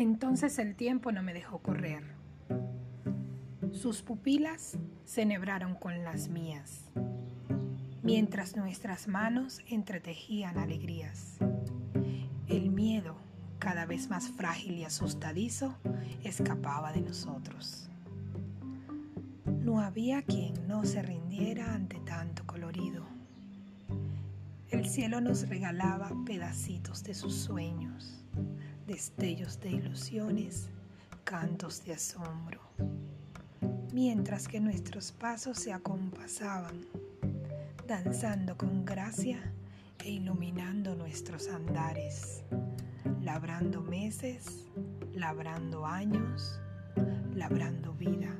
Entonces el tiempo no me dejó correr. Sus pupilas se nebraron con las mías, mientras nuestras manos entretejían alegrías. El miedo, cada vez más frágil y asustadizo, escapaba de nosotros. No había quien no se rindiera ante tanto colorido. El cielo nos regalaba pedacitos de sus sueños, destellos de ilusiones, cantos de asombro, mientras que nuestros pasos se acompasaban, danzando con gracia e iluminando nuestros andares, labrando meses, labrando años, labrando vida.